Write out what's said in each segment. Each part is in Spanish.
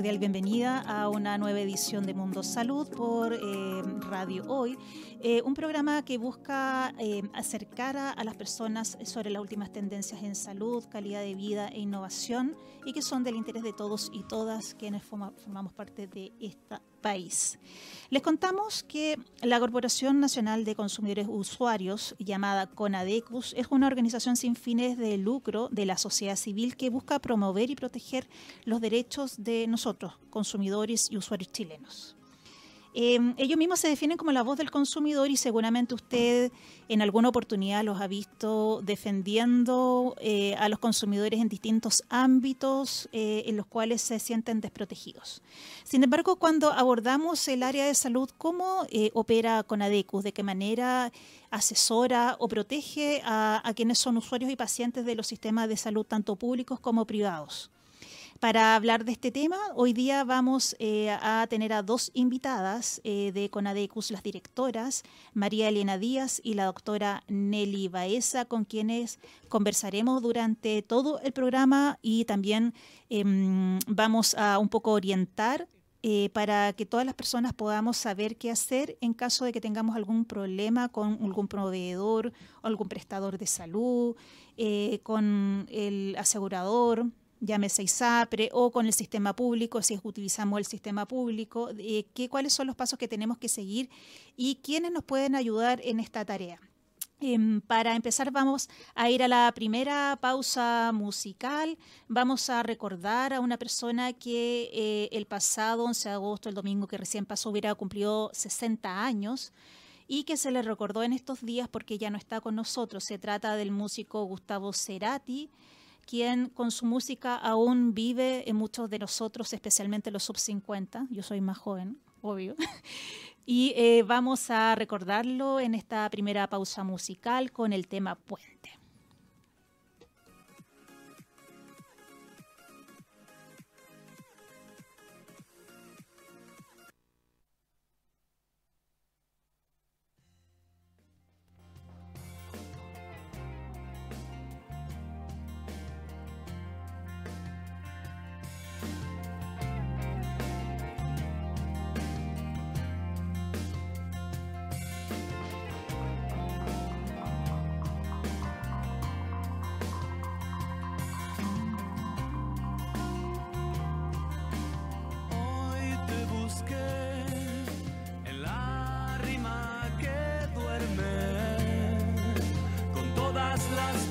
bienvenida a una nueva edición de Mundo Salud por eh, Radio Hoy, eh, un programa que busca eh, acercar a, las personas sobre las últimas tendencias en salud, calidad de vida e innovación y que son del interés de todos y todas quienes formamos parte de esta país. Les contamos que la Corporación Nacional de Consumidores Usuarios, llamada CONADECUS, es una organización sin fines de lucro de la sociedad civil que busca promover y proteger los derechos de nosotros, consumidores y usuarios chilenos. Em, ellos mismos se definen como la voz del consumidor y seguramente usted en alguna oportunidad los ha visto defendiendo eh, a los consumidores en distintos ámbitos eh, en los cuales se sienten desprotegidos. Sin embargo, cuando abordamos el área de salud, ¿cómo eh, opera Conadecus? ¿De qué manera asesora o protege a, a quienes son usuarios y pacientes de los sistemas de salud, tanto públicos como privados? Para hablar de este tema, hoy día vamos eh, a tener a dos invitadas eh, de CONADECUS, las directoras, María Elena Díaz y la doctora Nelly Baeza, con quienes conversaremos durante todo el programa y también em, vamos a un poco orientar eh, para que todas las personas podamos saber qué hacer en caso de que tengamos algún problema con algún proveedor algún prestador de salud, con el asegurador llámese ISAPRE o con el sistema público, si utilizamos el sistema público, eh, qué, cuáles son los pasos que tenemos que seguir y quiénes nos pueden ayudar en esta tarea. Em, para empezar vamos a ir a la primera pausa musical. Vamos a recordar a una persona que eh, el pasado 11 de agosto, el domingo que recién pasó, hubiera cumplido 60 años y que se le recordó en estos días porque ya no está con nosotros. Se trata del músico Gustavo Cerati quien con su música aún vive en muchos de nosotros, especialmente los sub 50. Yo soy más joven, obvio. Y eh, vamos a recordarlo en esta primera pausa musical con el tema Puente. las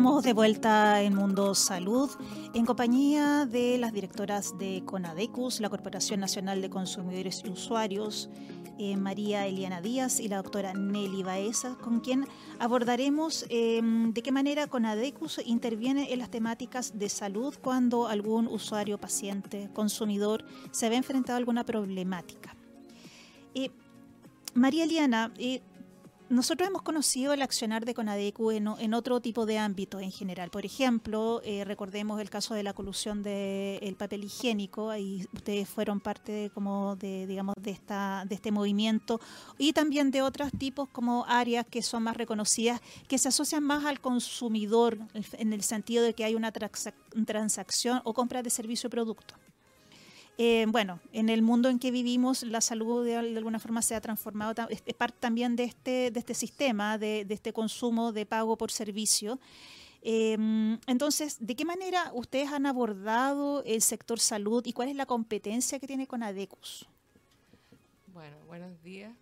estamos de vuelta en Mundo Salud en compañía de las directoras de CONADECUS, la Corporación Nacional de Consumidores y Usuarios, eh, María Eliana Díaz y la doctora Nelly Baeza, con quien abordaremos em, de qué manera CONADECUS interviene en las temáticas de salud cuando algún usuario, paciente, consumidor se ve enfrentado a alguna problemática. Eh, María Eliana, eh, nosotros hemos conocido el accionar de Conadecu en, otro tipo de ámbito en general. Por ejemplo, eh, recordemos el caso de la colusión del papel higiénico. Ahí ustedes fueron parte como de, digamos, de esta, de este movimiento y también de otros tipos como áreas que son más reconocidas, que se asocian más al consumidor en el sentido de que hay una transacción o compra de servicio o producto. Eh, bueno, en el mundo en que vivimos, la salud de, alguna forma se ha transformado, es, parte también de este, este sistema, de, este consumo de pago por servicio. Em, entonces, ¿de qué manera ustedes han abordado el sector salud y cuál es la competencia que tiene con ADECUS? Bueno, buenos días.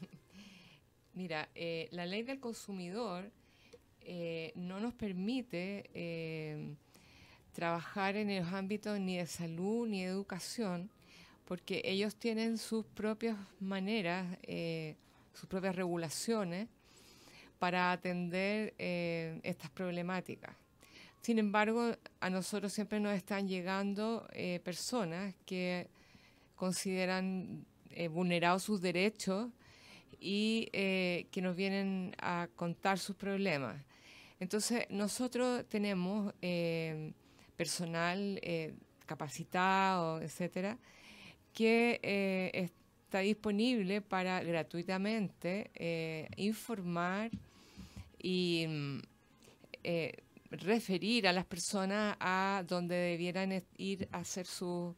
Mira, eh, la ley del consumidor eh, no nos permite trabajar en los ámbitos ni de salud ni de educación, porque ellos tienen sus propias maneras, eh, sus propias regulaciones para atender eh, estas problemáticas. Sin embargo, a nosotros siempre nos están llegando eh, personas que consideran vulnerados sus derechos y que nos vienen a contar sus problemas. Entonces, nosotros tenemos personal eh, capacitado, etcétera, que eh, está disponible para gratuitamente eh, informar y mm, referir a las personas a donde debieran ir a hacer su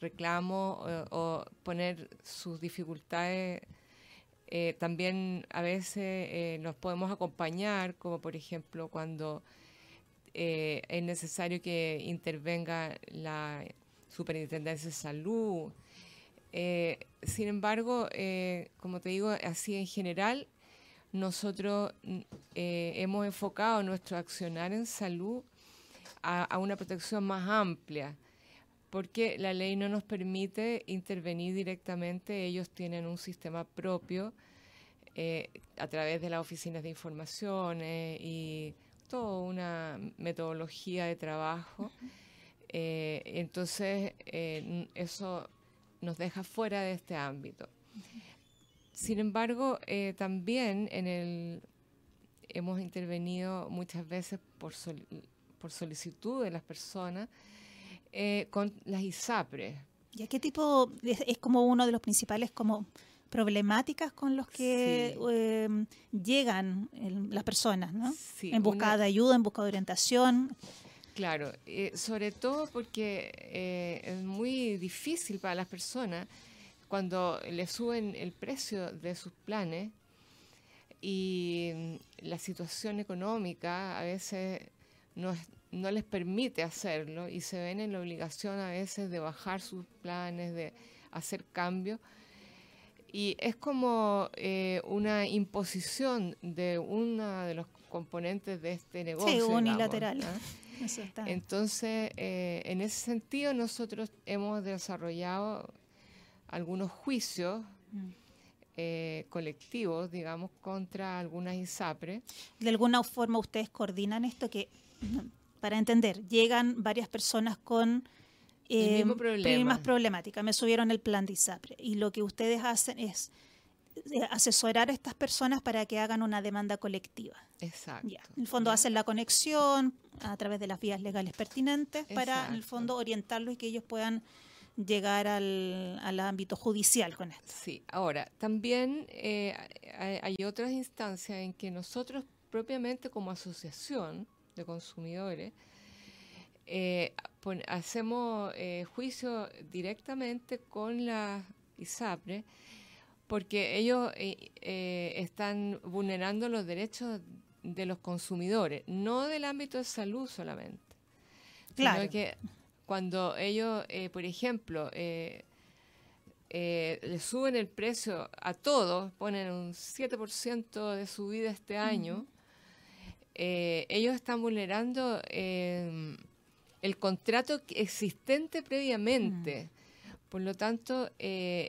reclamo o poner sus dificultades. también a veces nos podemos acompañar, como por ejemplo cuando eh, es necesario que intervenga la Superintendencia de Salud. Eh, sin embargo, eh, como te digo, así en general, nosotros hemos enfocado nuestro accionar en salud a, una protección más amplia, porque la ley no nos permite intervenir directamente, ellos tienen un sistema propio a través de las oficinas de información y toda una metodología de trabajo. Eh, entonces, eh, eso nos deja fuera de este ámbito. Sin embargo, eh, también en el hemos intervenido muchas veces por, por solicitud de las personas con las ISAPRES. ¿Y a qué tipo? Es, es, como uno de los principales como problemáticas con los que em, llegan las personas, ¿no? en busca de ayuda, en busca de orientación. Claro, eh, sobre todo porque eh, es muy difícil para las personas cuando le suben el precio de sus planes y mm, la situación económica a veces no, no les permite hacerlo y se ven en la obligación a veces de bajar sus planes, de hacer cambios y es como eh, una imposición de uno de los componentes de este negocio. Sí, unilateral. Entonces, eh, en ese sentido, nosotros hemos desarrollado algunos juicios mm. eh, colectivos, digamos, contra algunas ISAPRE. ¿De alguna forma ustedes coordinan esto? que Para entender, llegan varias personas con eh, problema. problemática. Me subieron el plan de ISAPRE. Y lo que ustedes hacen es eh, asesorar a estas personas para que hagan una demanda colectiva. Exacto. En el fondo hacen la conexión a través de las vías legales pertinentes para, en el fondo, orientarlos y que ellos puedan llegar al, ámbito judicial con esto. Sí, ahora, también eh, hay otras instancias en que nosotros propiamente como asociación de consumidores eh, hacemos eh, juicio directamente con la ISAPRE porque ellos eh, están vulnerando los derechos de los consumidores, no del ámbito de salud solamente. Claro. Sino que cuando ellos, por ejemplo, le suben el precio a todos, ponen un 7% de subida este año, eh, ellos están vulnerando em, el contrato existente previamente. Mm. Por lo tanto, eh,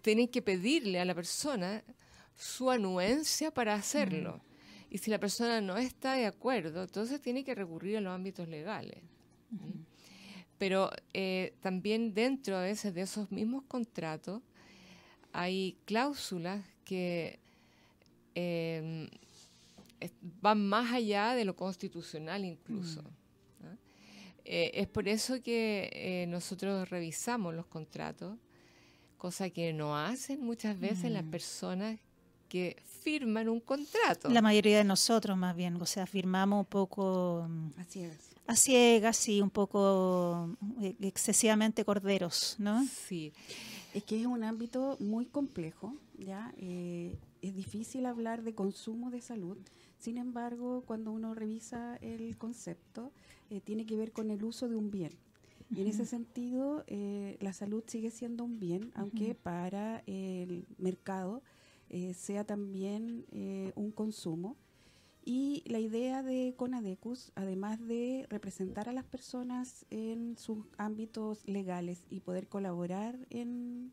tienen que pedirle a la persona su anuencia para hacerlo. Mm. Y si la persona no está de acuerdo, entonces tiene que recurrir a los ámbitos legales. Pero eh, también dentro a veces de esos mismos contratos hay cláusulas que em, van más allá de lo constitucional incluso. Mm. Eh, es por eso que eh, nosotros revisamos los contratos, cosa que no hacen muchas veces las mm. personas que firman un contrato. La mayoría de nosotros más bien, o sea, firmamos un poco... Mm, a ciegas. A ciegas, sí, un poco excesivamente corderos, ¿no? Sí. Es que es un ámbito muy complejo, ¿ya? Eh, es difícil hablar de consumo de salud sin embargo, cuando uno revisa el concepto, eh, tiene que ver con el uso de un bien. Y en ese sentido, eh, la salud sigue siendo un bien, aunque para el mercado eh, sea también un consumo. Y la idea de Conadecus, además de representar a las personas en sus ámbitos legales y poder colaborar en,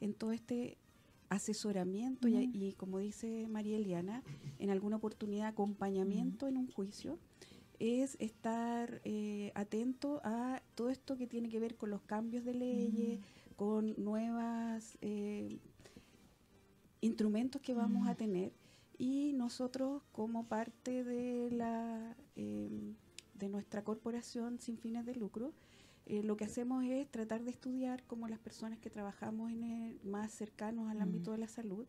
en todo este asesoramiento y, como dice María Eliana, en alguna oportunidad acompañamiento en un juicio, es estar eh, atento a todo esto que tiene que ver con los cambios de leyes, con nuevos eh, instrumentos que vamos a tener. Y nosotros como parte de la em, de nuestra corporación sin fines de lucro eh, lo que hacemos es tratar de estudiar como las personas que trabajamos en el, más cercanos al ámbito de la salud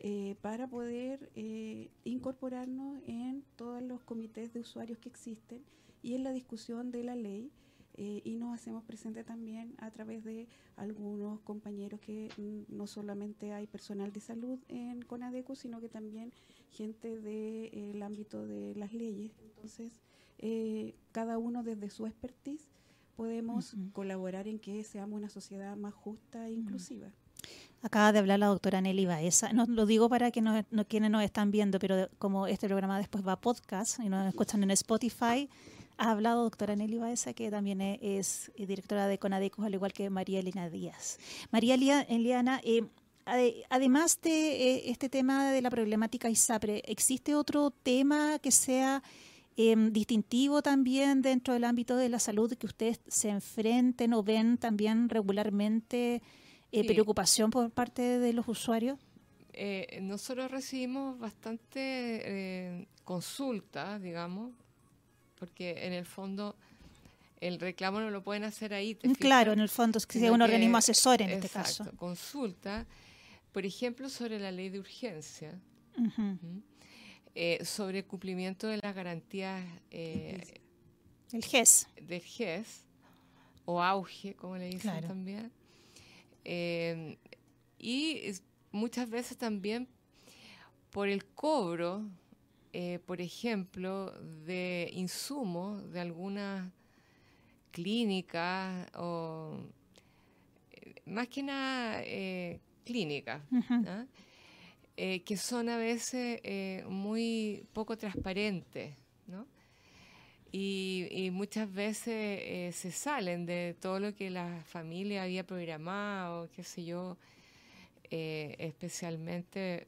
eh, para poder eh, incorporarnos en todos los comités de usuarios que existen y en la discusión de la ley y nos hacemos presente también a través de algunos compañeros que mm, no solamente hay personal de salud en CONADECO, sino que también gente del ámbito de las leyes. Entonces, cada uno desde su expertise podemos colaborar en que seamos una sociedad más justa e inclusiva. Acaba de hablar la doctora Nelly Baeza. No lo digo para que no, quienes nos están viendo, pero como este programa después va a podcast y nos escuchan en Spotify, ha hablado doctora Nelly Baeza, que también es, directora de Conadecos, al igual que María Elena Díaz. María Eliana, eh, además de eh, este tema de la problemática ISAPRE, ¿existe otro tema que sea Em, distintivo también dentro del ámbito de la salud que ustedes se enfrenten o ven también regularmente eh, preocupación por parte de los usuarios? Eh, nosotros recibimos bastante eh, consultas, digamos, porque en el fondo el reclamo no lo pueden hacer ahí. Mm, claro, en el fondo es que sea un organismo asesor en este caso. Consulta, por ejemplo, sobre la ley de urgencia. Eh, sobre el cumplimiento de las garantías eh, el GES del GES o auge como le dicen también. Eh, y muchas veces también por el cobro por ejemplo de insumos de alguna clínica o más que nada clínica eh, que son a veces eh, muy poco transparentes. Y, muchas veces eh, se salen de todo lo que la familia había programado, qué sé yo, especialmente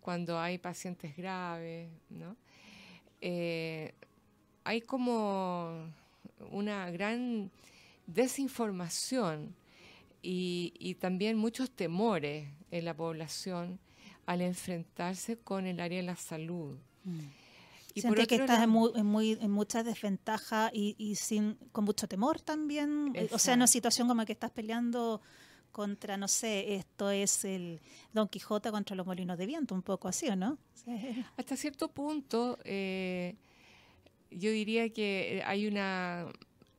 cuando hay pacientes graves, ¿no? hay como una gran desinformación y también muchos temores en la población al enfrentarse con el área de la salud. Mm. Y Siente que estás en, muy, en, muchas desventajas y, sin, con mucho temor también. O sea, en una situación como que estás peleando contra, no sé, esto es el Don Quijote contra los molinos de viento, un poco así, ¿o no? Hasta cierto punto, eh, yo diría que hay una,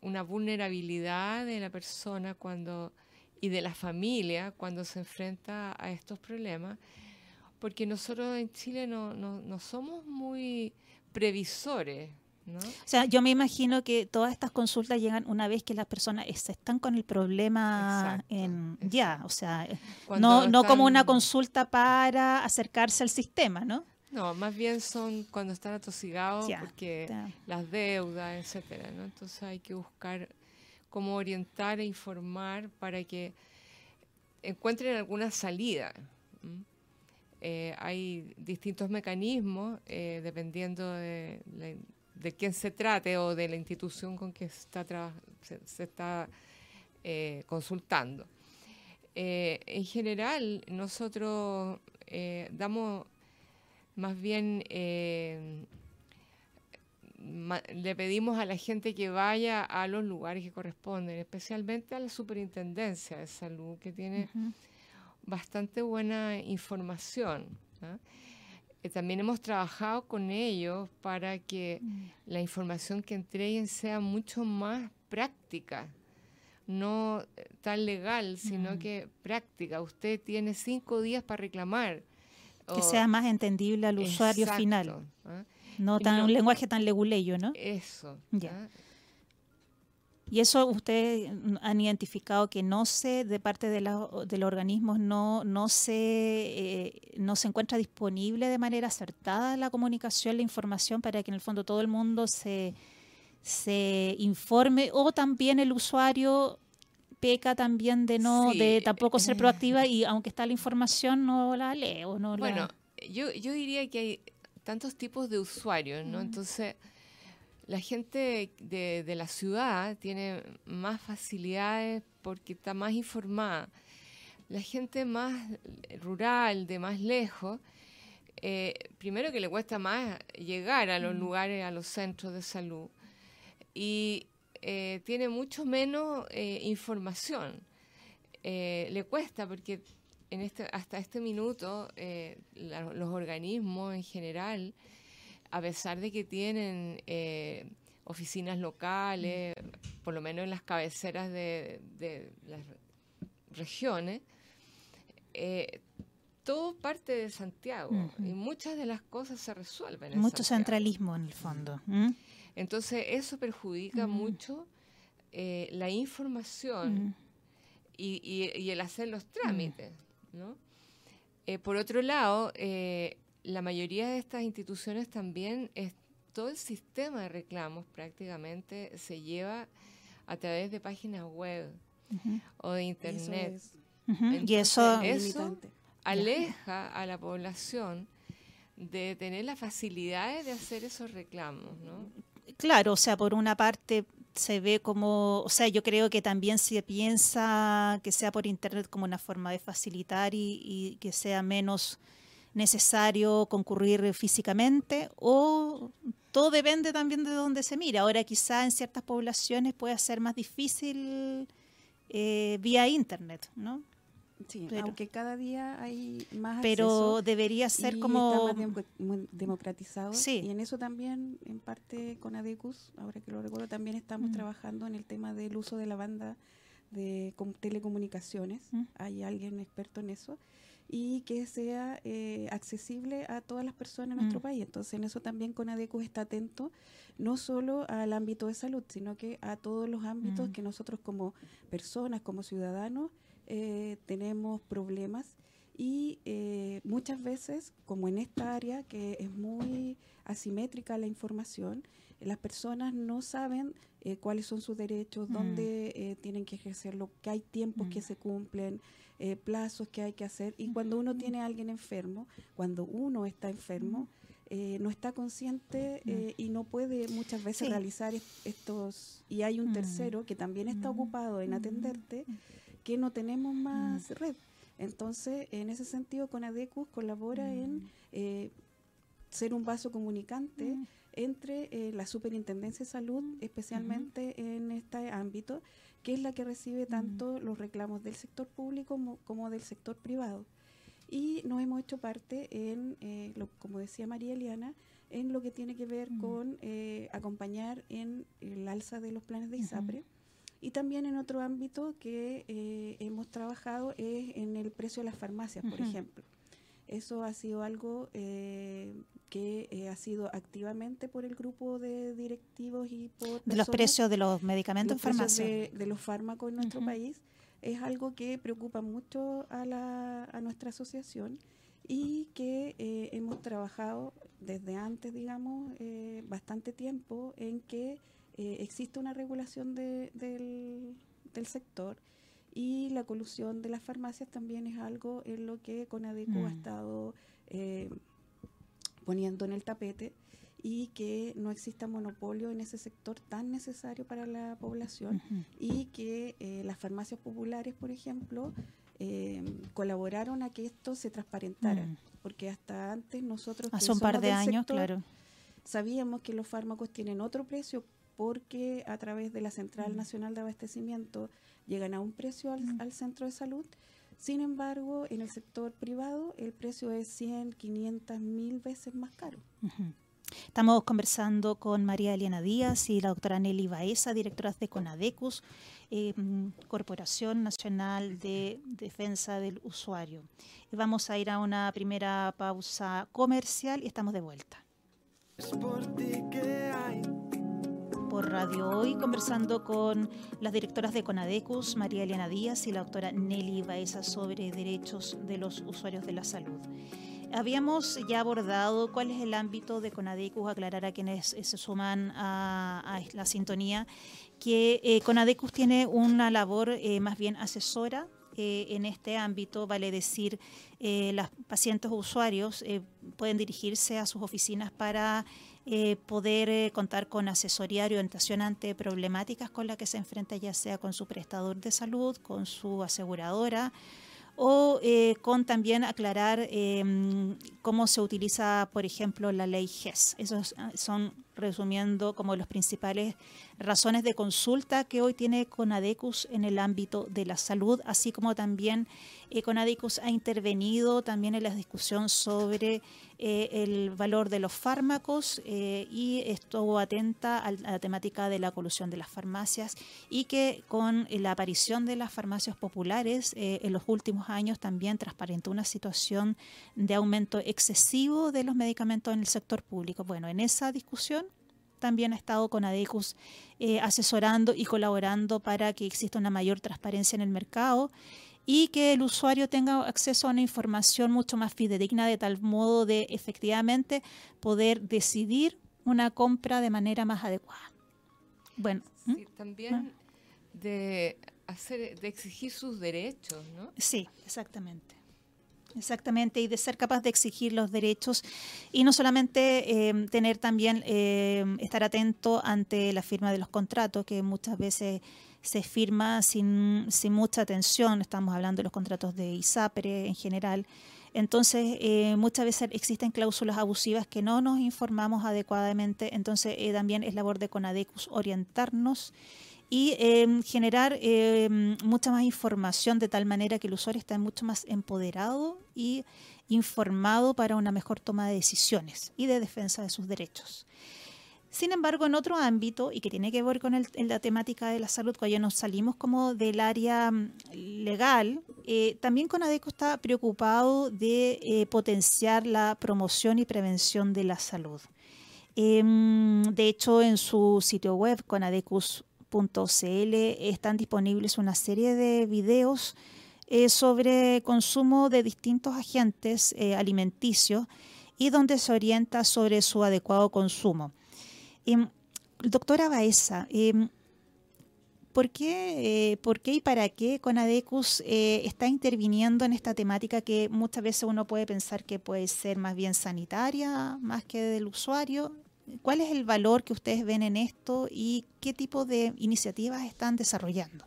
una vulnerabilidad de la persona cuando y de la familia cuando se enfrenta a estos problemas porque nosotros en Chile no, no, somos muy previsores. ¿no? O sea, yo me imagino que todas estas consultas llegan una vez que las personas están con el problema en ya, o sea, no, no como una consulta para acercarse al sistema, ¿no? No, más bien son cuando están atosigados porque las deudas, etcétera, ¿no? Entonces hay que buscar cómo orientar e informar para que encuentren alguna salida. Eh, hay distintos mecanismos eh, dependiendo de, quién se trate o de la institución con que se, está eh, consultando. en general, nosotros damos más bien le pedimos a la gente que vaya a los lugares que corresponden, especialmente a la Superintendencia de Salud, que tiene bastante buena información. Eh, también hemos trabajado con ellos para que mm. la información que entreguen sea mucho más práctica, no eh, tan legal, sino mm. que práctica. Usted tiene cinco días para reclamar. Que sea más entendible al usuario final. ¿ah? No tan, un lenguaje tan leguleyo, ¿no? Eso. Ya. Y eso ustedes han identificado que no se, de parte de, los organismos, no, no, se, eh, no se encuentra disponible de manera acertada la comunicación, la información, para que en el fondo todo el mundo se, se informe, o también el usuario peca también de no, de tampoco ser proactiva y aunque está la información no la lee o no bueno, yo, yo diría que hay tantos tipos de usuarios, ¿no? Entonces, la gente de, la ciudad tiene más facilidades porque está más informada. La gente más rural, de más lejos, eh, primero que le cuesta más llegar a los lugares, a los centros de salud, y eh, tiene mucho menos eh, información. le cuesta porque en este, hasta este minuto los organismos en general, a pesar de que tienen eh, oficinas locales, por lo menos en las cabeceras de, las regiones, eh, todo parte de Santiago y muchas de las cosas se resuelven. En Mucho centralismo en el fondo. Entonces eso perjudica mucho la información y, y, el hacer los trámites. ¿no? Eh, por otro lado, eh, la mayoría de estas instituciones también, es, todo el sistema de reclamos prácticamente se lleva a través de páginas web o de internet. y eso, aleja a la población de tener las facilidades de hacer esos reclamos, ¿no? Claro, o sea, por una parte se ve como, o sea, yo creo que también se piensa que sea por Internet como una forma de facilitar y, que sea menos necesario concurrir físicamente o todo depende también de dónde se mira. Ahora quizá en ciertas poblaciones puede ser más difícil eh, vía Internet, ¿no? Sí, aunque cada día hay más Pero debería ser como... Está más democratizado. Sí. Y en eso también, en parte con ADECUS, ahora que lo recuerdo, también estamos mm. trabajando en el tema del uso de la banda de telecomunicaciones. Mm. Hay alguien experto en eso. Y que sea eh, accesible a todas las personas en nuestro mm. país. Entonces, en eso también con ADECUS está atento, no solo al ámbito de salud, sino que a todos los ámbitos que nosotros como personas, como ciudadanos, eh, tenemos problemas y eh, muchas veces, como en esta área que es muy asimétrica la información, las personas no saben eh, cuáles son sus derechos, mm. dónde tienen que ejercerlo, que hay tiempos que mm. se cumplen, plazos que hay que hacer. Y cuando uno tiene a alguien enfermo, cuando uno está enfermo, no está consciente mm. y no puede muchas veces realizar estos... Y hay un tercero que también está ocupado en atenderte que no tenemos más red. Entonces, en ese sentido, Conadecus colabora en eh, ser un vaso comunicante entre eh, la Superintendencia de Salud, especialmente en este ámbito, que es la que recibe tanto los reclamos del sector público como, del sector privado. Y nos hemos hecho parte en, eh, lo, como decía María Eliana, en lo que tiene que ver con acompañar en el alza de los planes de ISAPRE. Y también en otro ámbito que eh, hemos trabajado es en el precio de las farmacias, por ejemplo. Eso ha sido algo eh, que eh, ha sido activamente por el grupo de directivos y por... De los precios de los medicamentos en farmacia. De, los fármacos en nuestro país. Es algo que preocupa mucho a, la, a nuestra asociación y que eh, hemos trabajado desde antes, digamos, eh, bastante tiempo en que existe una regulación del, del, sector y la colusión de las farmacias también es algo en lo que Conadeco ha mm. estado poniendo en el tapete y que no exista monopolio en ese sector tan necesario para la población y que las farmacias populares, por ejemplo, eh, colaboraron a que esto se transparentara, mm. porque hasta antes nosotros... Hace un par de años, claro. Sabíamos que los fármacos tienen otro precio porque a través de la Central mm. Nacional de Abastecimiento llegan a un precio mm. al, centro de salud. Sin embargo, en el sector privado el precio es 100, 500, mil veces más caro. Estamos conversando con María Elena Díaz y la doctora Nelly Baeza, directoras de CONADECUS, eh, Corporación Nacional de Defensa del Usuario. Vamos a ir a una primera pausa comercial y estamos de vuelta. Por Radio Hoy, conversando con las directoras de CONADECUS, María Elena Díaz y la doctora Nelly Baeza sobre derechos de los usuarios de la salud. Habíamos ya abordado cuál es el ámbito de Conadecus, aclarar a quienes eh, se suman a, la sintonía, que eh, Conadecus tiene una labor eh, más bien asesora en este ámbito, vale decir, los pacientes o usuarios pueden dirigirse a sus oficinas para poder contar con asesoría y orientación ante problemáticas con las que se enfrenta, ya sea con su prestador de salud, con su aseguradora o eh, con también aclarar em, cómo se utiliza, por ejemplo, la ley GES. Esos ah, son, resumiendo, como los principales razones de consulta que hoy tiene Conadecus en el ámbito de la salud, así como también eh, Conadecus ha intervenido también en la discusión sobre eh, el valor de los fármacos eh, y estuvo atenta a la temática de la colusión de las farmacias y que con la aparición de las farmacias populares en los últimos años también transparentó una situación de aumento excesivo de los medicamentos en el sector público. Bueno, en esa discusión también ha estado con ADECUS eh, asesorando y colaborando para que exista una mayor transparencia en el mercado y que el usuario tenga acceso a una información mucho más fidedigna de tal modo de efectivamente poder decidir una compra de manera más adecuada. Bueno, sí, también de hacer de exigir sus derechos, ¿no? Sí, exactamente. Exactamente, y de ser capaz de exigir los derechos y no solamente em, tener también, em, estar atento ante la firma de los contratos, que muchas veces se firma sin, sin mucha atención, estamos hablando de los contratos de ISAPRE en general. Entonces, eh, muchas veces existen cláusulas abusivas que no nos informamos adecuadamente, entonces eh, también es labor de CONADECUS orientarnos y em, generar em, mucha más información de tal manera que el usuario esté mucho más empoderado y informado para una mejor toma de decisiones y de defensa de sus derechos. Sin embargo, en otro ámbito, y que tiene que ver con la temática de la salud, cuando ya nos salimos como del área mm, legal, eh, también Conadeco está preocupado de eh, potenciar la promoción y prevención de la salud. Em, de hecho, en su sitio web, conadecus.com, están disponibles una serie de videos eh, sobre consumo de distintos agentes eh, alimenticios y donde se orienta sobre su adecuado consumo. Em, doctora Baeza, em, ¿por, qué, eh, ¿por qué y para qué Conadecus está interviniendo en esta temática que muchas veces uno puede pensar que puede ser más bien sanitaria, más que del usuario? ¿Cuál es el valor que ustedes ven en esto y qué tipo de iniciativas están desarrollando?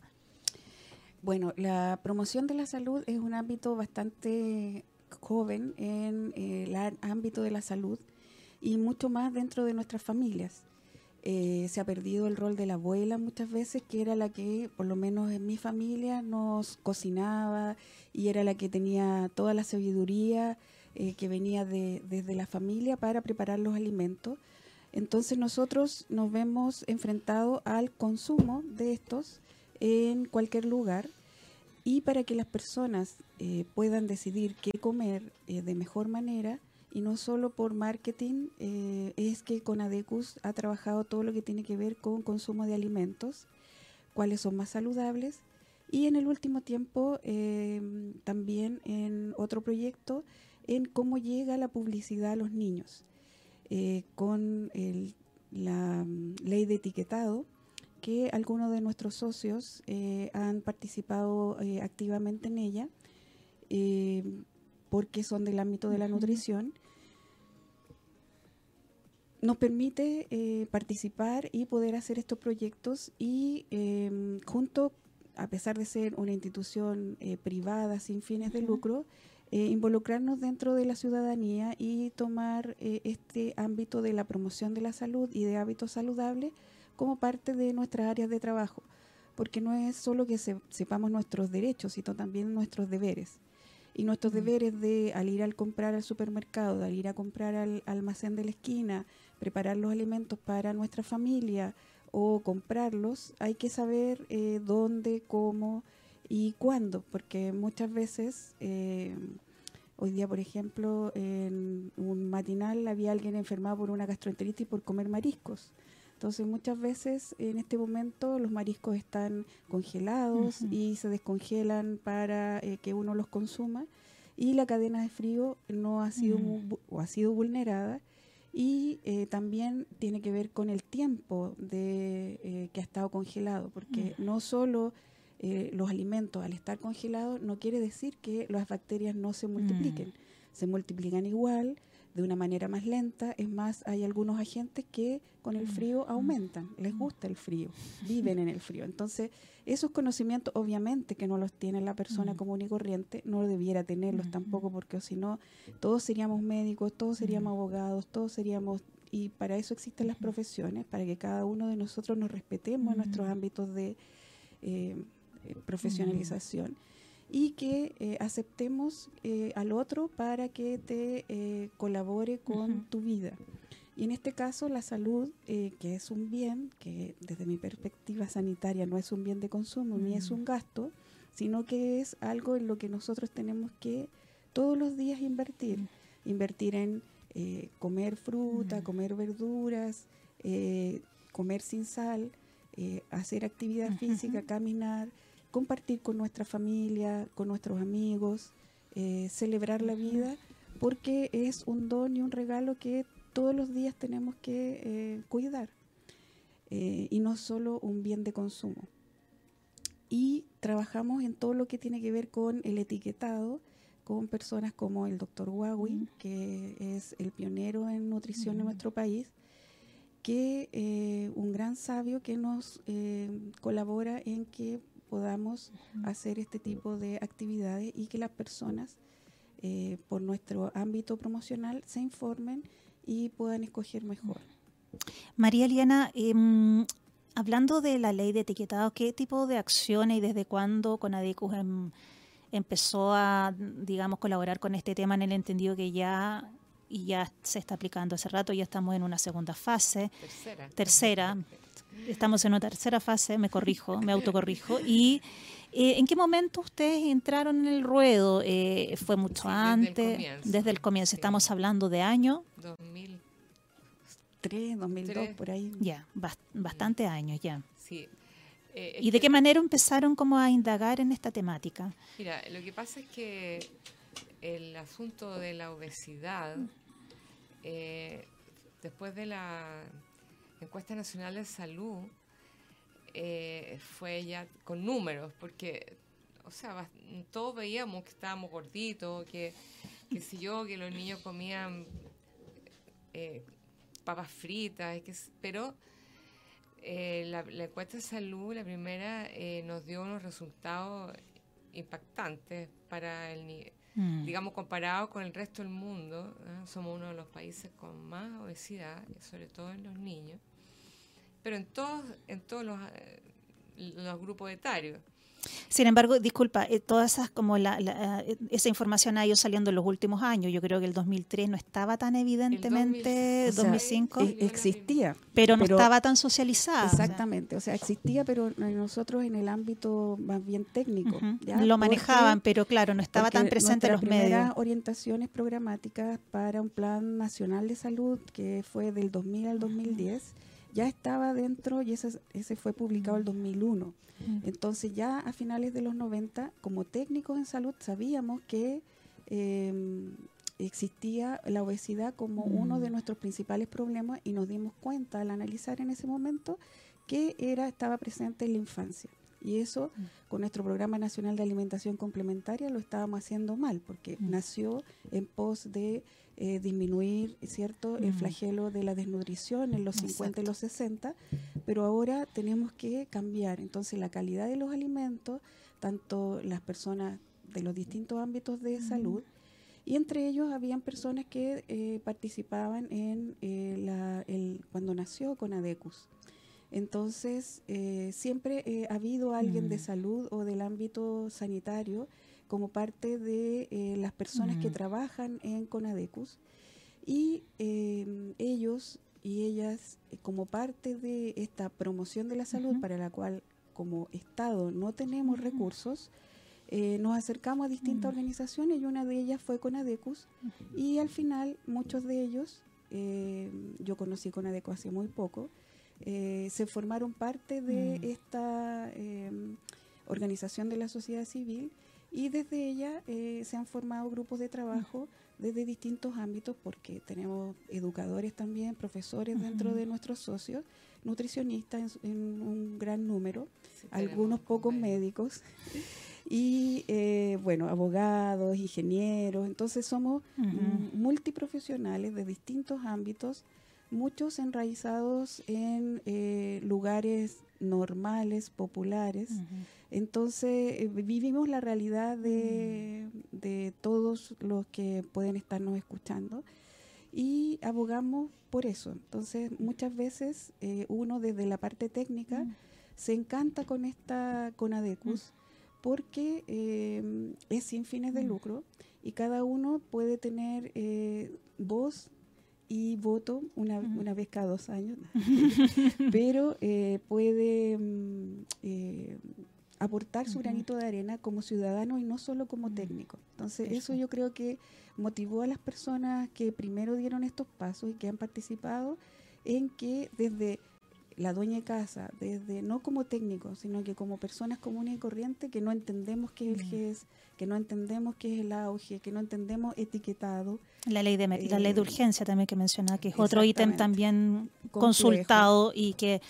Bueno, la promoción de la salud es un ámbito bastante joven en eh, el ámbito de la salud y mucho más dentro de nuestras familias. Eh, se ha perdido el rol de la abuela muchas veces, que era la que, por lo menos en mi familia, nos cocinaba y era la que tenía toda la sabiduría eh, que venía de, desde la familia para preparar los alimentos. Entonces nosotros nos vemos enfrentados al consumo de estos en cualquier lugar y para que las personas eh, puedan decidir qué comer eh, de mejor manera y no solo por marketing, eh, es que Conadecus ha trabajado todo lo que tiene que ver con consumo de alimentos, cuáles son más saludables y en el último tiempo también en otro proyecto en cómo llega la publicidad a los niños. Eh, con la mm, ley de etiquetado, que algunos de nuestros socios eh, han participado eh, activamente en ella, porque son del ámbito de la nutrición nos permite participar y poder hacer estos proyectos y junto, a pesar de ser una institución privada sin fines de lucro, eh, involucrarnos dentro de la ciudadanía y tomar eh, este ámbito de la promoción de la salud y de hábitos saludables como parte de nuestras áreas de trabajo, porque no es solo que sepamos nuestros derechos, sino también nuestros deberes. Y nuestros mm. deberes de al ir al comprar al supermercado, al ir a comprar al almacén de la esquina, preparar los alimentos para nuestra familia o comprarlos, hay que saber eh, dónde, cómo, y cuándo, porque muchas veces, eh, hoy día por ejemplo, en un matinal había alguien enfermado por una gastroenteritis por comer mariscos. Entonces muchas veces en este momento los mariscos están congelados y se descongelan para eh, que uno los consuma y la cadena de frío no ha sido o ha sido vulnerada y eh, también tiene que ver con el tiempo de que ha estado congelado porque no solo eh, los alimentos al estar congelados no quiere decir que las bacterias no se multipliquen. Mm. Se multiplican igual, de una manera más lenta. Es más, hay algunos agentes que con el frío mm. aumentan, les mm. gusta el frío, viven en el frío. Entonces, esos conocimientos obviamente que no los tiene la persona común y corriente, no debiera tenerlos tampoco, porque si no, todos seríamos médicos, todos seríamos abogados, todos seríamos... Y para eso existen las profesiones, para que cada uno de nosotros nos respetemos en nuestros ámbitos de... Eh, profesionalización y que eh, aceptemos eh, al otro para que te eh, colabore con tu vida. Y en este caso la salud, que es un bien, que desde mi perspectiva sanitaria no es un bien de consumo ni es un gasto, sino que es algo en lo que nosotros tenemos que todos los días invertir. Invertir en comer fruta, comer verduras, comer sin sal, hacer actividad física, caminar, compartir con nuestra familia, con nuestros amigos, eh, celebrar la vida, porque es un don y un regalo que todos los días tenemos que eh, cuidar eh, y no solo un bien de consumo. Y trabajamos en todo lo que tiene que ver con el etiquetado, con personas como el doctor Huawei, que es el pionero en nutrición en nuestro país, que un gran sabio que nos colabora en que podamos hacer este tipo de actividades y que las personas eh, por nuestro ámbito promocional se informen y puedan escoger mejor. María Eliana, em, hablando de la ley de etiquetado, ¿qué tipo de acciones y desde cuándo Conadecus em, empezó a, digamos, colaborar con este tema en el entendido que ya y ya se está aplicando hace rato, ya estamos en una segunda fase. Tercera. Tercera. Estamos en una tercera fase, me corrijo, me autocorrijo. ¿Y eh, en qué momento ustedes entraron en el ruedo? Eh, ¿Fue mucho antes? Desde el comienzo. Estamos hablando de año. 2003, 2002, por ahí. Ya, bastante años ya. Sí. Eh, ¿Y de qué manera empezaron como a indagar en esta temática? Mira, lo que pasa es que el asunto de la obesidad, después de la encuesta nacional de salud eh, fue ya con números, porque, o sea, todos veíamos que estábamos gorditos, que, que si yo, que los niños comían eh, papas fritas, que, pero eh, la, encuesta de salud, la primera, nos dio unos resultados impactantes para el mm. digamos, comparado con el resto del mundo, somos uno de los países con más obesidad, sobre todo en los niños pero en todos, en todos los, eh, los grupos etarios. Sin embargo, disculpa, eh, todas esas como la, eh, esa información ha ido saliendo en los últimos años. Yo creo que el 2003 no estaba tan evidentemente, 2005 existía, pero no estaba tan socializada. Exactamente, o sea, existía, pero nosotros en el ámbito más bien técnico lo manejaban, pero claro, no estaba tan presente en los medios. orientaciones programáticas para un plan nacional de salud que fue del 2000 al 2010 ya estaba dentro y ese, ese fue publicado el 2001. Entonces ya a finales de los 90, como técnicos en salud, sabíamos que em, existía la obesidad como uno de nuestros principales problemas y nos dimos cuenta al analizar en ese momento que era estaba presente en la infancia. Y eso, con nuestro Programa Nacional de Alimentación Complementaria, lo estábamos haciendo mal, porque nació en pos de eh, disminuir, ¿cierto?, el flagelo de la desnutrición en los 50 y los 60, pero ahora tenemos que cambiar. Entonces, la calidad de los alimentos, tanto las personas de los distintos ámbitos de salud, y entre ellos habían personas que eh, participaban en eh, la, el, cuando nació con ADECUS. Entonces, eh, siempre ha habido alguien de mm. salud o del ámbito sanitario como parte de eh, las personas que trabajan en Conadecus. Y em, ellos y ellas como parte de esta promoción de la salud para la cual como Estado no tenemos recursos, nos acercamos a distintas organizaciones y una de ellas fue Conadecus. Y al final muchos de ellos, yo conocí Conadecus hace muy poco, eh, se formaron parte de mm. esta organización de la sociedad civil y desde ella eh, se han formado grupos de trabajo desde distintos ámbitos porque tenemos educadores también, profesores dentro de nuestros socios, nutricionistas en, un gran número, algunos pocos médicos y eh, bueno, abogados, ingenieros, entonces somos multiprofesionales de distintos ámbitos muchos enraizados en eh, lugares normales, populares. Entonces eh, vivimos la realidad de, mm. de, todos los que pueden estarnos escuchando y abogamos por eso. Entonces muchas veces eh, uno desde la parte técnica mm. se encanta con esta, con ADECUS, mm. porque es sin fines de lucro y cada uno puede tener voz y voto una, una vez cada dos años, pero eh, puede mm, eh, aportar su granito de arena como ciudadano y no solo como técnico. Entonces, eso yo creo que motivó a las personas que primero dieron estos pasos y que han participado en que desde la dueña de casa, desde no como técnico, sino que como personas comunes y corrientes que no entendemos qué es el GES, que no entendemos qué es el auge, que no entendemos etiquetado. La ley de, la ley de eh, urgencia también que mencionaba, que es otro ítem también consultado y que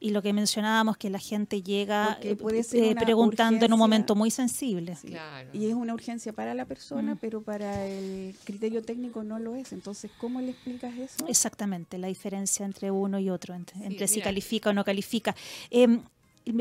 y lo que mencionábamos que la gente llega eh, eh, preguntando en un momento muy sensible. Y es una urgencia para la persona, mm. pero para el criterio técnico no lo es. Entonces, ¿cómo le explicas eso? Exactamente, la diferencia entre uno y otro, entre, si califica o no califica. Eh,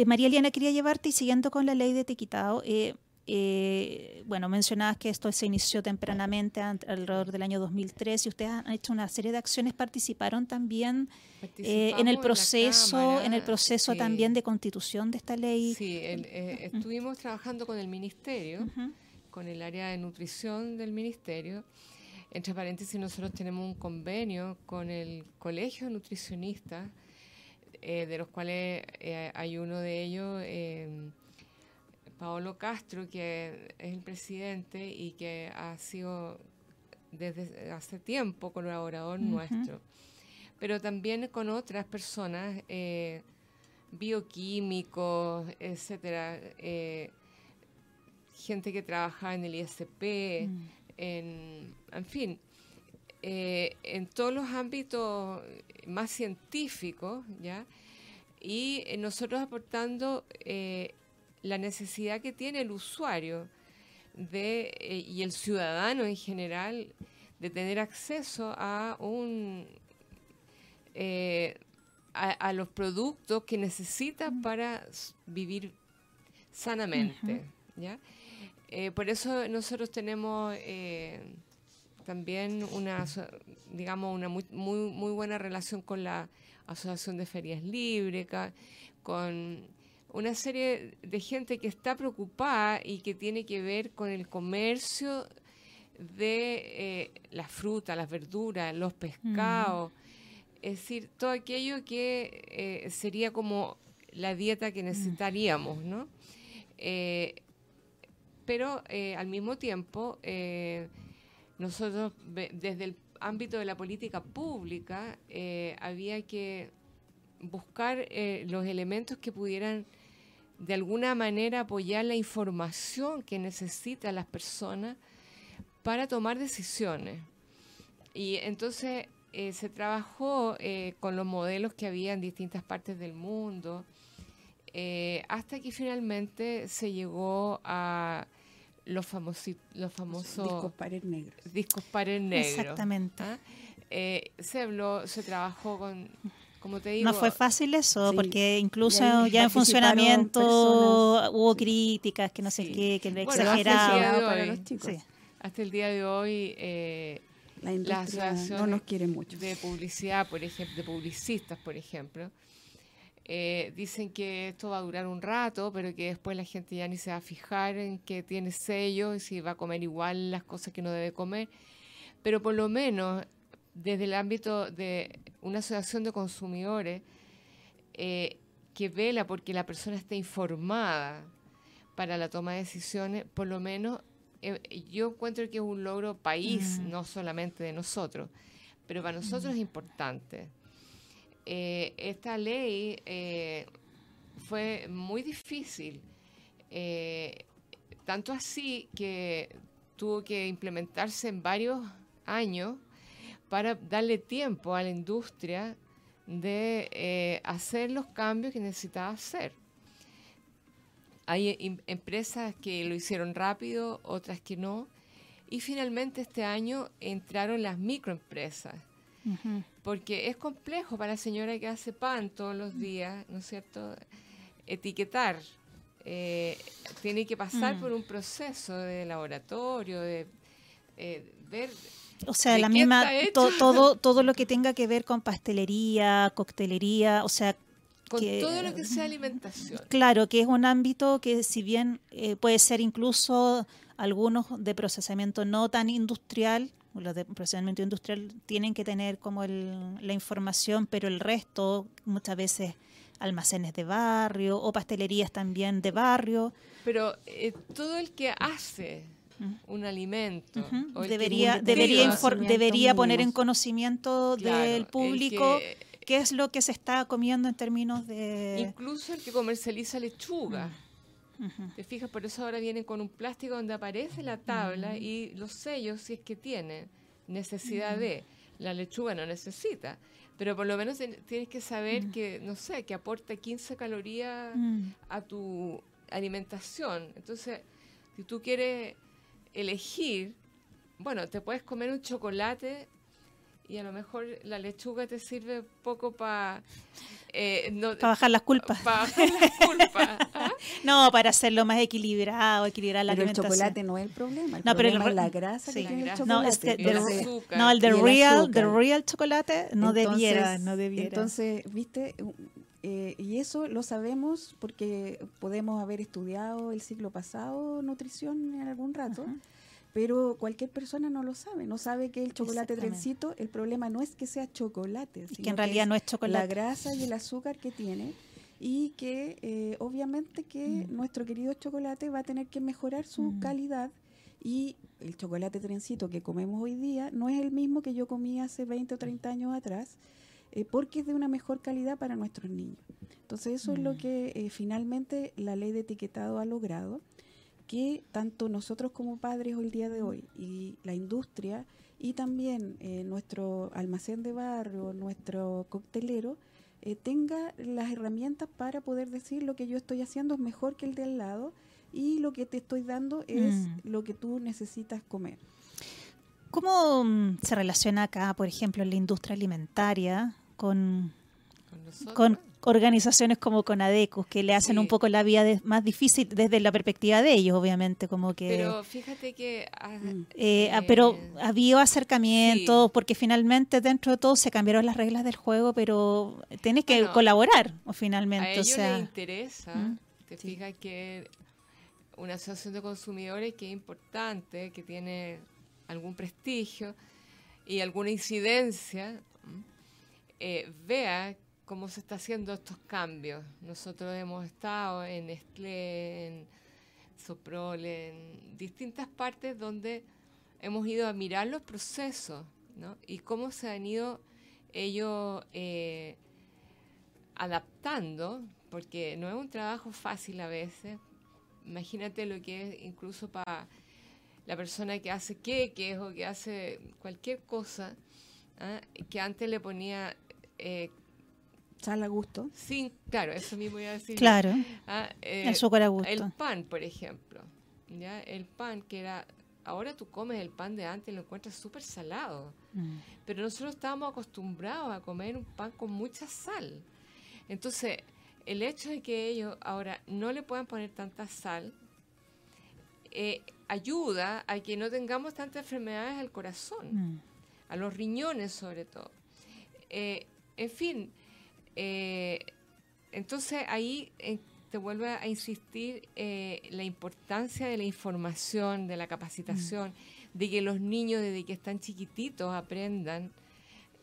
María Eliana quería llevarte y siguiendo con la ley de etiquetado, eh, eh, bueno, mencionabas que esto se inició tempranamente alrededor del año 2003 y ustedes han hecho una serie de acciones, participaron también eh, en el proceso, en, el proceso también de constitución de esta ley. Sí, eh, estuvimos trabajando con el ministerio, con el área de nutrición del ministerio. Entre paréntesis, nosotros tenemos un convenio con el Colegio de Nutricionistas, de los cuales hay uno de ellos Paolo Castro, que es el presidente y que ha sido desde hace tiempo colaborador nuestro, pero también con otras personas, eh, bioquímicos, etcétera, eh, gente que trabaja en el ISP, mm. en, en, fin, eh, en todos los ámbitos más científicos, ¿ya? Y nosotros aportando la necesidad que tiene el usuario de, eh, y el ciudadano en general de tener acceso a un eh, a, los productos que necesita para vivir sanamente. ¿ya? Eh, por eso nosotros tenemos también una digamos una muy, muy, muy buena relación con la Asociación de Ferias Libres, con una serie de gente que está preocupada y que tiene que ver con el comercio de eh, las frutas, las verduras, los pescados, es decir, todo aquello que eh, sería como la dieta que necesitaríamos, ¿no? Eh, pero al mismo tiempo, nosotros desde el ámbito de la política pública había que buscar los elementos que pudieran de alguna manera apoyar la información que necesitan las personas para tomar decisiones. Y entonces eh, se trabajó eh, con los modelos que había en distintas partes del mundo, eh, hasta que finalmente se llegó a los, famosos los famosos discos pares negros. Discos pares negros. Exactamente. ¿ah? se habló, se trabajó con como te digo, no fue fácil eso, porque incluso ya en funcionamiento hubo críticas, que no sé qué, que le exageraban. Para los chicos. Hasta el día de hoy, eh, la asociación no nos quiere mucho. De publicidad, por ejemplo, de publicistas, por ejemplo, eh, dicen que esto va a durar un rato, pero que después la gente ya ni se va a fijar en que tiene sello y si va a comer igual las cosas que no debe comer. Pero por lo menos desde el ámbito de una asociación de consumidores eh, que vela porque la persona esté informada para la toma de decisiones, por lo menos eh, yo encuentro que es un logro país, no solamente de nosotros, pero para nosotros es importante. Eh, esta ley fue muy difícil, tanto así que tuvo que implementarse en varios años para darle tiempo a la industria de eh, hacer los cambios que necesitaba hacer. Hay em, empresas que lo hicieron rápido, otras que no. Y finalmente este año entraron las microempresas. Porque es complejo para la señora que hace pan todos los días, ¿no es cierto? Etiquetar. Eh, tiene que pasar mm. por un proceso de laboratorio, de eh, ver o sea, la misma, todo, todo lo que tenga que ver con pastelería, coctelería, o sea... Con todo lo que sea alimentación. Claro, que es un ámbito que si bien eh, puede ser incluso algunos de procesamiento no tan industrial, los de procesamiento industrial tienen que tener como la información, pero el resto muchas veces almacenes de barrio o pastelerías también de barrio. Pero eh, todo el que hace un alimento. Debería, debería, debería poner en conocimiento del público qué es lo que se está comiendo en términos de... Incluso el que comercializa lechuga. Te fijas, por eso ahora vienen con un plástico donde aparece la tabla y los sellos si es que tiene necesidad de. La lechuga no necesita, pero por lo menos tienes que saber que, no sé, que aporta 15 calorías a tu alimentación. Entonces, si tú quieres elegir, bueno, te puedes comer un chocolate y a lo mejor la lechuga te sirve poco para... Eh, bajar las culpas. Para bajar las culpas. ¿ah? no, para hacerlo más equilibrado, equilibrar la pero el chocolate no es el problema. El no, pero es la grasa que tiene el chocolate. No, es que el azúcar, no, el de real, the real chocolate no debiera, no debiera. Entonces, viste, eh, y eso lo sabemos porque podemos haber estudiado el siglo pasado nutrición en algún rato, pero cualquier persona no lo sabe, no sabe que el chocolate trencito, el problema no es que sea chocolate, sino que en realidad no es chocolate. La grasa y el azúcar que tiene y que eh, obviamente que mm. nuestro querido chocolate va a tener que mejorar su mm. calidad y el chocolate trencito que comemos hoy día no es el mismo que yo comí hace 20 o 30 años atrás eh, porque es de una mejor calidad para nuestros niños. Entonces eso es lo mm. que eh, finalmente la ley de etiquetado ha logrado, que tanto nosotros como padres hoy día de hoy y la industria y también eh, nuestro almacén de barrio, nuestro coctelero, tenga las herramientas para poder decir lo que yo estoy haciendo es mejor que el de al lado y lo que te estoy dando es mm. lo que tú necesitas comer. ¿Cómo mm, se relaciona acá, por ejemplo, en la industria alimentaria con, con, organizaciones como Conadecus, que le hacen un poco la vida más difícil desde la perspectiva de ellos, obviamente, como que... Pero fíjate que... Ah, eh, ah, pero eh, había acercamiento, porque finalmente dentro de todo se cambiaron las reglas del juego, pero tienes que colaborar, finalmente. A ellos les interesa, ¿Mm? te fijas que una asociación de consumidores que es importante, que tiene algún prestigio y alguna incidencia, eh, vea cómo se está haciendo estos cambios. Nosotros hemos estado en Estlé, en Soprol, en distintas partes donde hemos ido a mirar los procesos y cómo se han ido ellos eh, adaptando, porque no es un trabajo fácil a veces. Imagínate lo que es incluso para la persona que hace queques o que hace cualquier cosa, ¿ah? que antes le ponía... Eh, Sal a gusto. Sin, claro, eso mismo iba a decir. Claro. ¿ah? el azúcar a gusto. El pan, por ejemplo. ¿ya? El pan que era ahora tú comes el pan de antes y lo encuentras súper salado. Mm. Pero nosotros estábamos acostumbrados a comer un pan con mucha sal. Entonces, el hecho de que ellos ahora no le puedan poner tanta sal eh, ayuda a que no tengamos tantas enfermedades al corazón, mm. a los riñones sobre todo. Eh, en fin, eh, entonces ahí te vuelve a insistir eh, la importancia de la información, de la capacitación, mm. de que los niños desde que están chiquititos aprendan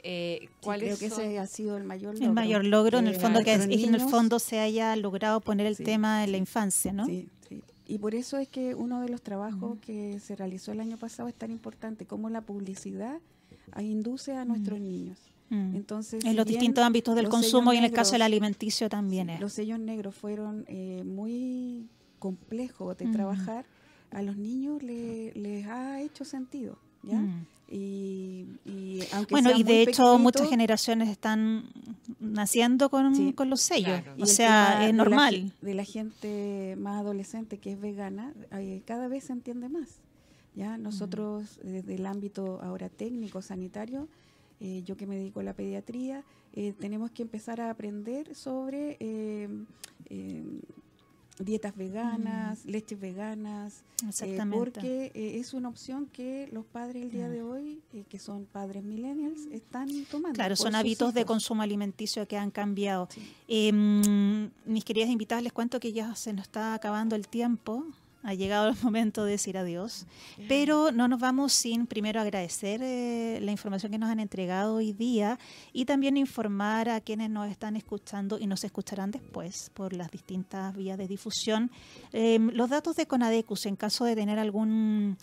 eh, cuáles creo que ese ha sido el mayor logro. El mayor logro, en el fondo, que en el fondo se haya logrado poner el tema en la infancia, ¿no? Sí, sí. Y por eso es que uno de los trabajos que se realizó el año pasado es tan importante, como la publicidad induce a nuestros niños. Entonces, en los distintos ámbitos del consumo y en el caso del alimenticio también es. Los sellos negros fueron eh, muy complejos de trabajar. A los niños les ha hecho sentido, ¿ya? Mm. Y, bueno, y de hecho muchas generaciones están naciendo con, con los sellos, o sea, es normal. De la, gente más adolescente que es vegana, eh, cada vez se entiende más. Ya nosotros desde el ámbito ahora técnico sanitario eh, yo que me dedico a la pediatría, eh, tenemos que empezar a aprender sobre eh, dietas veganas, mm. leches veganas, porque es una opción que los padres el día mm. de hoy, que son padres millennials, están tomando. Claro, son hábitos de consumo alimenticio que han cambiado. Em, mis queridas invitadas, les cuento que ya se nos está acabando el tiempo ha llegado el momento de decir adiós, pero no nos vamos sin primero agradecer eh, la información que nos han entregado hoy día y también informar a quienes nos están escuchando y nos escucharán después por las distintas vías de difusión. Em, los datos de Conadecus, en caso de tener algún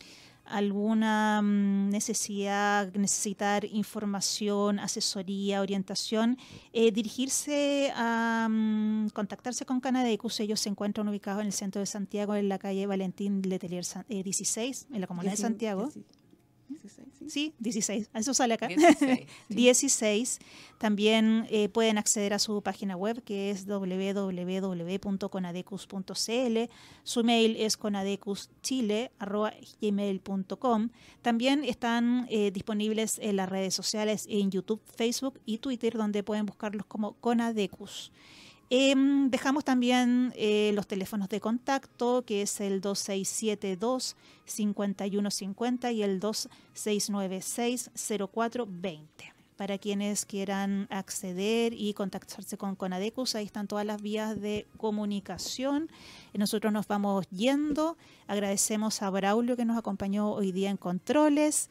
alguna mm, necesidad, necesitar información, asesoría, orientación, eh, dirigirse a mm, contactarse con Canadecus. Ellos se encuentran ubicados en el centro de Santiago, en la calle Valentín Letelier 16, eh, en la comunidad de Santiago. ¿Sí? 16, eso sale acá. 16. También eh, pueden acceder a su página web que es www.conadecus.cl. Su mail es conadecuschile.gmail.com. También están eh, disponibles en las redes sociales en YouTube, Facebook y Twitter, donde pueden buscarlos como Conadecus. Em, dejamos también eh, los teléfonos de contacto, que es el 2672-5150 y el 2696-0420. Para quienes quieran acceder y contactarse con Conadecus, ahí están todas las vías de comunicación. Nosotros nos vamos yendo. Agradecemos a Braulio que nos acompañó hoy día en Controles.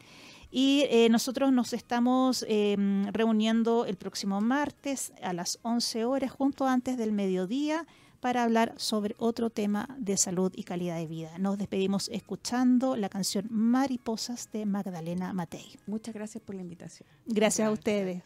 Y eh, nosotros nos estamos em, reuniendo el próximo martes a las 11 horas, junto antes del mediodía, para hablar sobre otro tema de salud y calidad de vida. Nos despedimos escuchando la canción Mariposas de Magdalena Matei. Muchas gracias por la invitación. gracias. a ustedes.